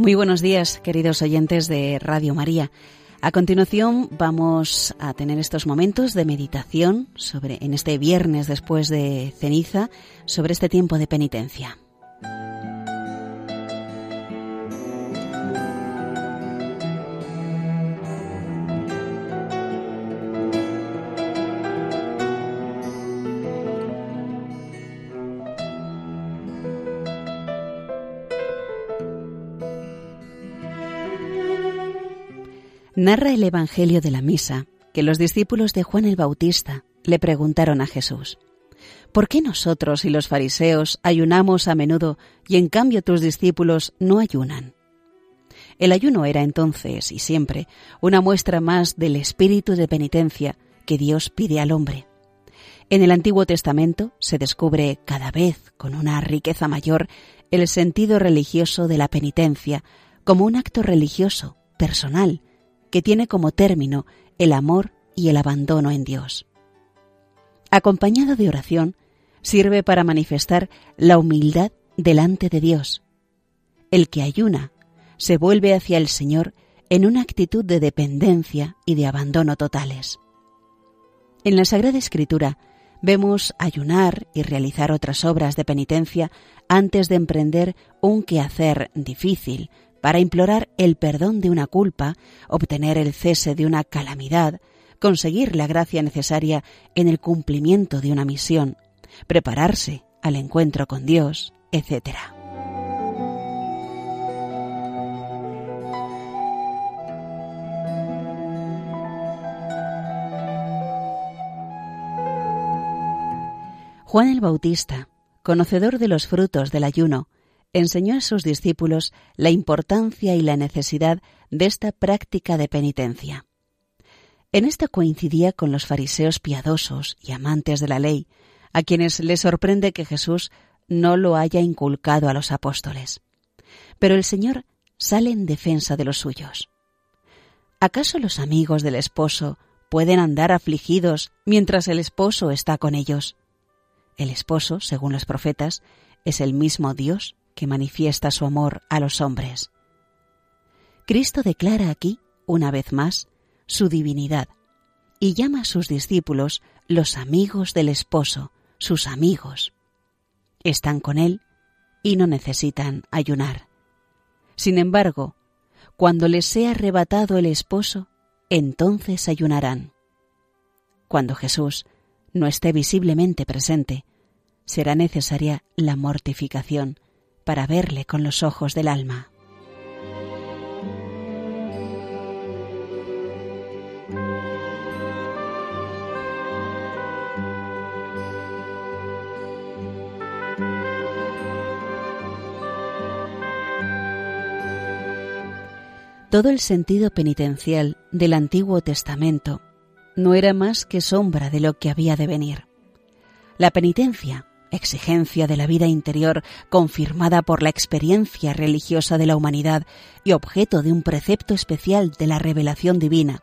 Muy buenos días, queridos oyentes de Radio María. A continuación vamos a tener estos momentos de meditación sobre en este viernes después de ceniza sobre este tiempo de penitencia. Narra el Evangelio de la Misa que los discípulos de Juan el Bautista le preguntaron a Jesús, ¿por qué nosotros y los fariseos ayunamos a menudo y en cambio tus discípulos no ayunan? El ayuno era entonces y siempre una muestra más del espíritu de penitencia que Dios pide al hombre. En el Antiguo Testamento se descubre cada vez con una riqueza mayor el sentido religioso de la penitencia como un acto religioso, personal, que tiene como término el amor y el abandono en Dios. Acompañado de oración, sirve para manifestar la humildad delante de Dios. El que ayuna se vuelve hacia el Señor en una actitud de dependencia y de abandono totales. En la Sagrada Escritura vemos ayunar y realizar otras obras de penitencia antes de emprender un quehacer difícil, para implorar el perdón de una culpa, obtener el cese de una calamidad, conseguir la gracia necesaria en el cumplimiento de una misión, prepararse al encuentro con Dios, etc. Juan el Bautista, conocedor de los frutos del ayuno, enseñó a sus discípulos la importancia y la necesidad de esta práctica de penitencia. En esto coincidía con los fariseos piadosos y amantes de la ley, a quienes les sorprende que Jesús no lo haya inculcado a los apóstoles. Pero el Señor sale en defensa de los suyos. ¿Acaso los amigos del esposo pueden andar afligidos mientras el esposo está con ellos? El esposo, según los profetas, es el mismo Dios que manifiesta su amor a los hombres. Cristo declara aquí, una vez más, su divinidad y llama a sus discípulos los amigos del esposo, sus amigos. Están con él y no necesitan ayunar. Sin embargo, cuando les sea arrebatado el esposo, entonces ayunarán. Cuando Jesús no esté visiblemente presente, será necesaria la mortificación, para verle con los ojos del alma. Todo el sentido penitencial del Antiguo Testamento no era más que sombra de lo que había de venir. La penitencia exigencia de la vida interior confirmada por la experiencia religiosa de la humanidad y objeto de un precepto especial de la revelación divina,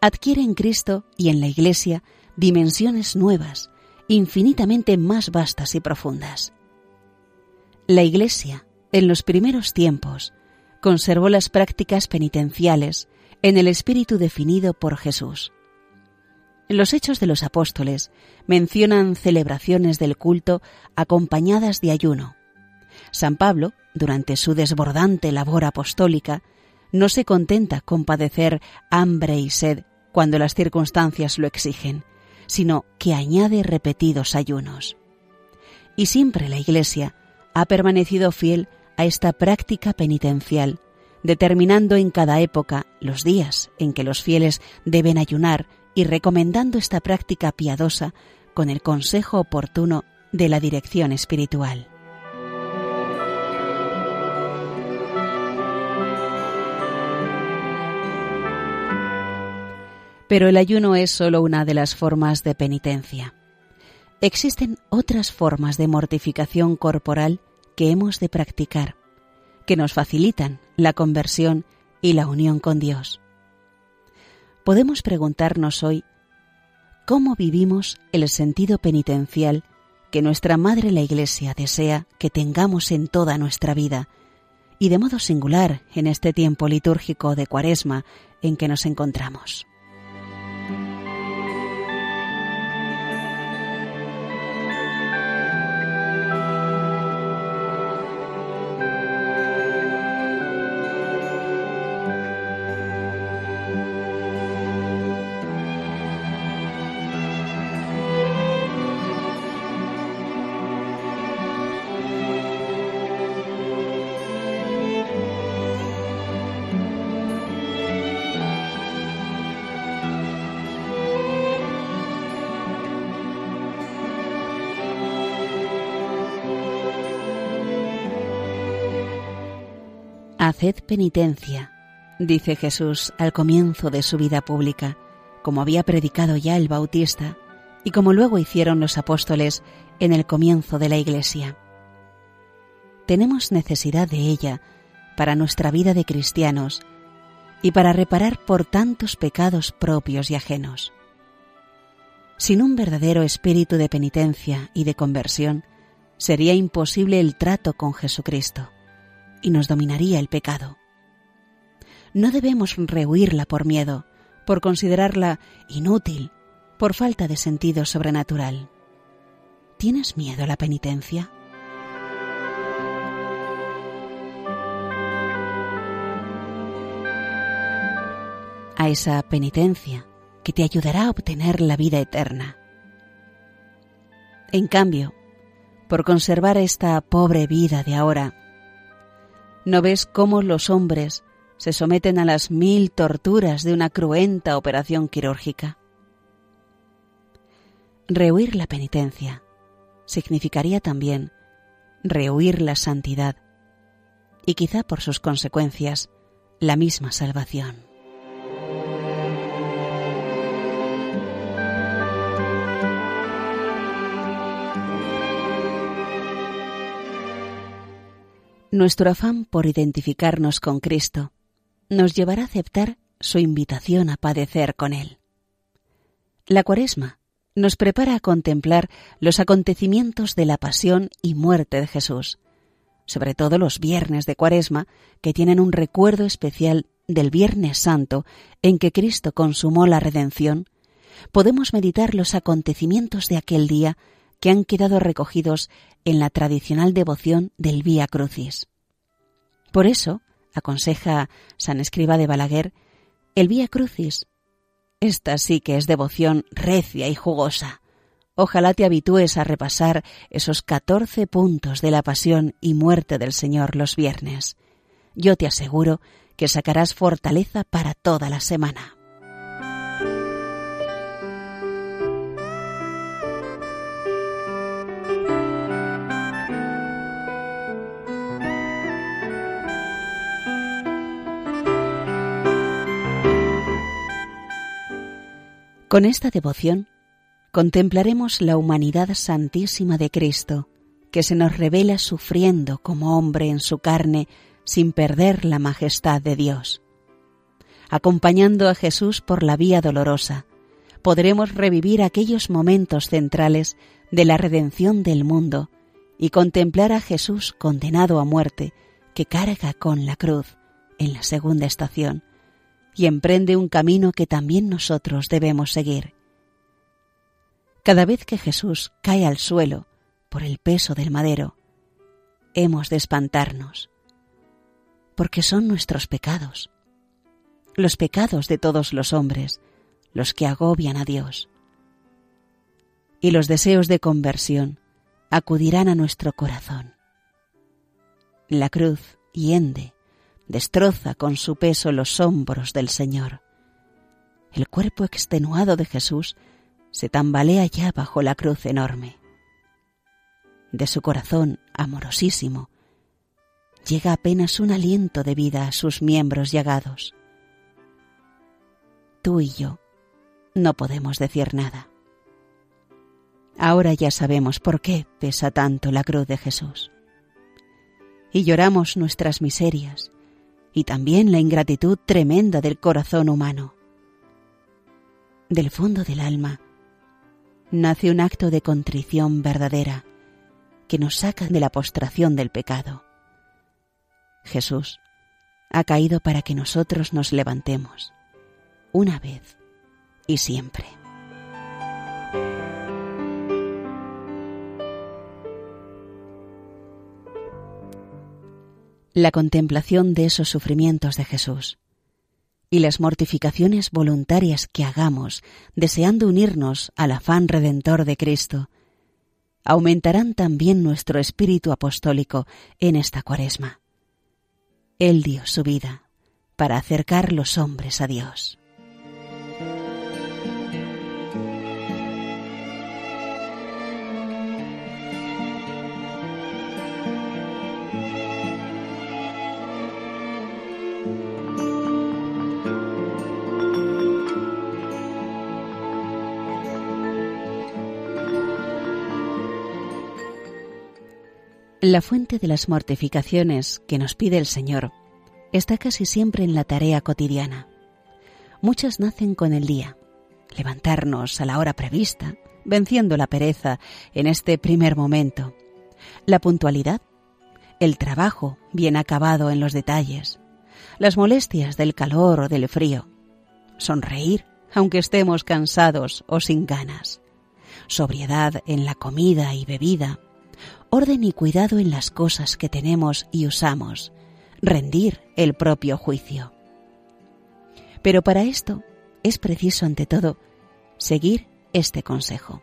adquiere en Cristo y en la Iglesia dimensiones nuevas, infinitamente más vastas y profundas. La Iglesia, en los primeros tiempos, conservó las prácticas penitenciales en el espíritu definido por Jesús. Los Hechos de los Apóstoles mencionan celebraciones del culto acompañadas de ayuno. San Pablo, durante su desbordante labor apostólica, no se contenta con padecer hambre y sed cuando las circunstancias lo exigen, sino que añade repetidos ayunos. Y siempre la Iglesia ha permanecido fiel a esta práctica penitencial, determinando en cada época los días en que los fieles deben ayunar y recomendando esta práctica piadosa con el consejo oportuno de la dirección espiritual. Pero el ayuno es solo una de las formas de penitencia. Existen otras formas de mortificación corporal que hemos de practicar, que nos facilitan la conversión y la unión con Dios podemos preguntarnos hoy cómo vivimos el sentido penitencial que nuestra Madre la Iglesia desea que tengamos en toda nuestra vida y de modo singular en este tiempo litúrgico de Cuaresma en que nos encontramos. Haced penitencia, dice Jesús al comienzo de su vida pública, como había predicado ya el Bautista y como luego hicieron los apóstoles en el comienzo de la Iglesia. Tenemos necesidad de ella para nuestra vida de cristianos y para reparar por tantos pecados propios y ajenos. Sin un verdadero espíritu de penitencia y de conversión, sería imposible el trato con Jesucristo y nos dominaría el pecado. No debemos rehuirla por miedo, por considerarla inútil, por falta de sentido sobrenatural. ¿Tienes miedo a la penitencia? A esa penitencia que te ayudará a obtener la vida eterna. En cambio, por conservar esta pobre vida de ahora, ¿No ves cómo los hombres se someten a las mil torturas de una cruenta operación quirúrgica? Rehuir la penitencia significaría también rehuir la santidad y quizá por sus consecuencias la misma salvación. Nuestro afán por identificarnos con Cristo nos llevará a aceptar su invitación a padecer con Él. La cuaresma nos prepara a contemplar los acontecimientos de la pasión y muerte de Jesús, sobre todo los viernes de cuaresma, que tienen un recuerdo especial del Viernes Santo en que Cristo consumó la redención, podemos meditar los acontecimientos de aquel día que han quedado recogidos en la tradicional devoción del Vía Crucis. Por eso, aconseja San Escriba de Balaguer, el Vía Crucis. Esta sí que es devoción recia y jugosa. Ojalá te habitúes a repasar esos catorce puntos de la pasión y muerte del Señor los viernes. Yo te aseguro que sacarás fortaleza para toda la semana. Con esta devoción contemplaremos la humanidad santísima de Cristo, que se nos revela sufriendo como hombre en su carne sin perder la majestad de Dios. Acompañando a Jesús por la vía dolorosa, podremos revivir aquellos momentos centrales de la redención del mundo y contemplar a Jesús condenado a muerte que carga con la cruz en la segunda estación y emprende un camino que también nosotros debemos seguir. Cada vez que Jesús cae al suelo por el peso del madero, hemos de espantarnos, porque son nuestros pecados, los pecados de todos los hombres, los que agobian a Dios. Y los deseos de conversión acudirán a nuestro corazón. La cruz hiende destroza con su peso los hombros del Señor. El cuerpo extenuado de Jesús se tambalea ya bajo la cruz enorme. De su corazón amorosísimo llega apenas un aliento de vida a sus miembros llagados. Tú y yo no podemos decir nada. Ahora ya sabemos por qué pesa tanto la cruz de Jesús. Y lloramos nuestras miserias, y también la ingratitud tremenda del corazón humano. Del fondo del alma nace un acto de contrición verdadera que nos saca de la postración del pecado. Jesús, ha caído para que nosotros nos levantemos, una vez y siempre. La contemplación de esos sufrimientos de Jesús y las mortificaciones voluntarias que hagamos deseando unirnos al afán redentor de Cristo, aumentarán también nuestro espíritu apostólico en esta cuaresma. Él dio su vida para acercar los hombres a Dios. La fuente de las mortificaciones que nos pide el Señor está casi siempre en la tarea cotidiana. Muchas nacen con el día, levantarnos a la hora prevista, venciendo la pereza en este primer momento, la puntualidad, el trabajo bien acabado en los detalles, las molestias del calor o del frío, sonreír aunque estemos cansados o sin ganas, sobriedad en la comida y bebida, orden y cuidado en las cosas que tenemos y usamos, rendir el propio juicio. Pero para esto es preciso, ante todo, seguir este consejo.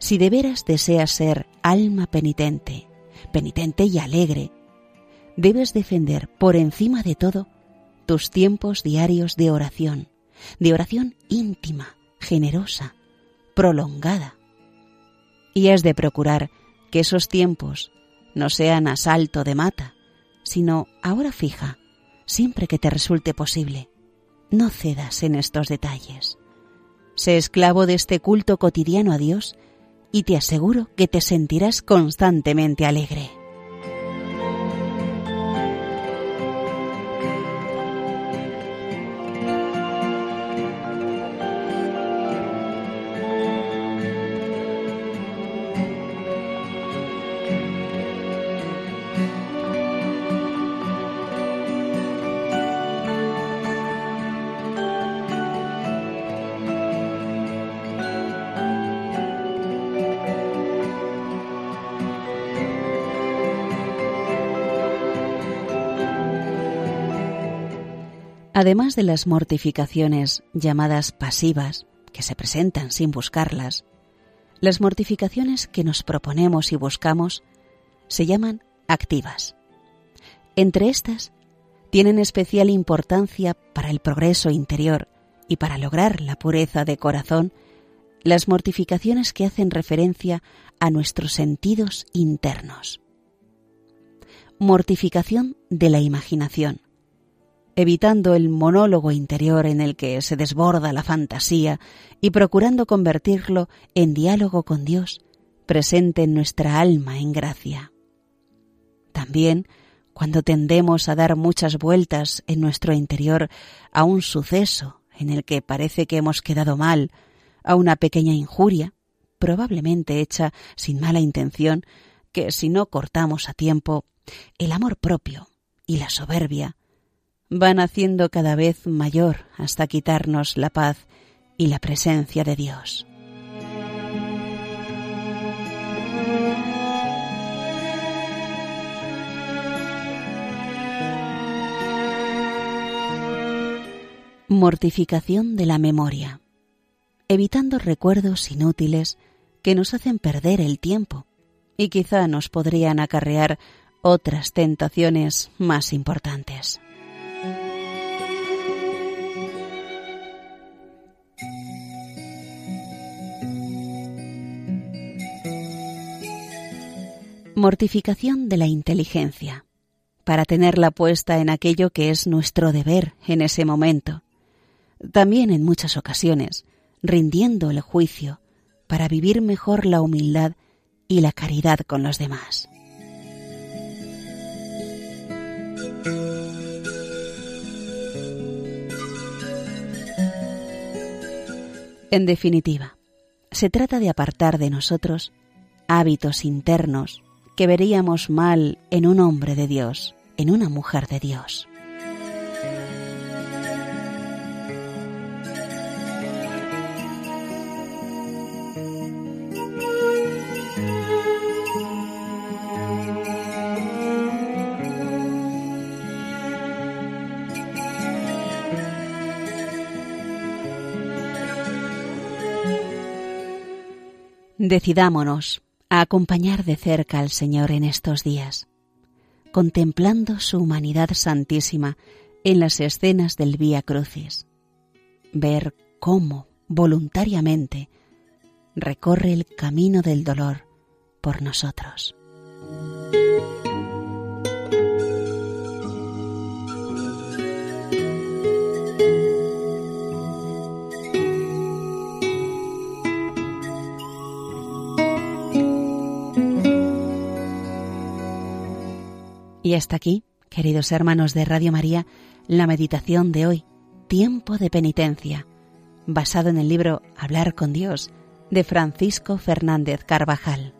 Si de veras deseas ser alma penitente, penitente y alegre, debes defender por encima de todo tus tiempos diarios de oración, de oración íntima, generosa, prolongada, y es de procurar que esos tiempos no sean a salto de mata, sino a hora fija, siempre que te resulte posible. No cedas en estos detalles. Sé esclavo de este culto cotidiano a Dios y te aseguro que te sentirás constantemente alegre. Además de las mortificaciones llamadas pasivas, que se presentan sin buscarlas, las mortificaciones que nos proponemos y buscamos se llaman activas. Entre estas, tienen especial importancia para el progreso interior y para lograr la pureza de corazón las mortificaciones que hacen referencia a nuestros sentidos internos. Mortificación de la imaginación evitando el monólogo interior en el que se desborda la fantasía y procurando convertirlo en diálogo con Dios, presente en nuestra alma en gracia. También, cuando tendemos a dar muchas vueltas en nuestro interior a un suceso en el que parece que hemos quedado mal, a una pequeña injuria, probablemente hecha sin mala intención, que si no cortamos a tiempo, el amor propio y la soberbia van haciendo cada vez mayor hasta quitarnos la paz y la presencia de Dios. Mortificación de la memoria, evitando recuerdos inútiles que nos hacen perder el tiempo y quizá nos podrían acarrear otras tentaciones más importantes. Mortificación de la inteligencia, para tenerla puesta en aquello que es nuestro deber en ese momento. También en muchas ocasiones, rindiendo el juicio para vivir mejor la humildad y la caridad con los demás. En definitiva, se trata de apartar de nosotros hábitos internos que veríamos mal en un hombre de Dios, en una mujer de Dios. Decidámonos a acompañar de cerca al Señor en estos días, contemplando su humanidad santísima en las escenas del Vía Crucis, ver cómo, voluntariamente, recorre el camino del dolor por nosotros. Y hasta aquí, queridos hermanos de Radio María, la meditación de hoy, Tiempo de Penitencia, basado en el libro Hablar con Dios de Francisco Fernández Carvajal.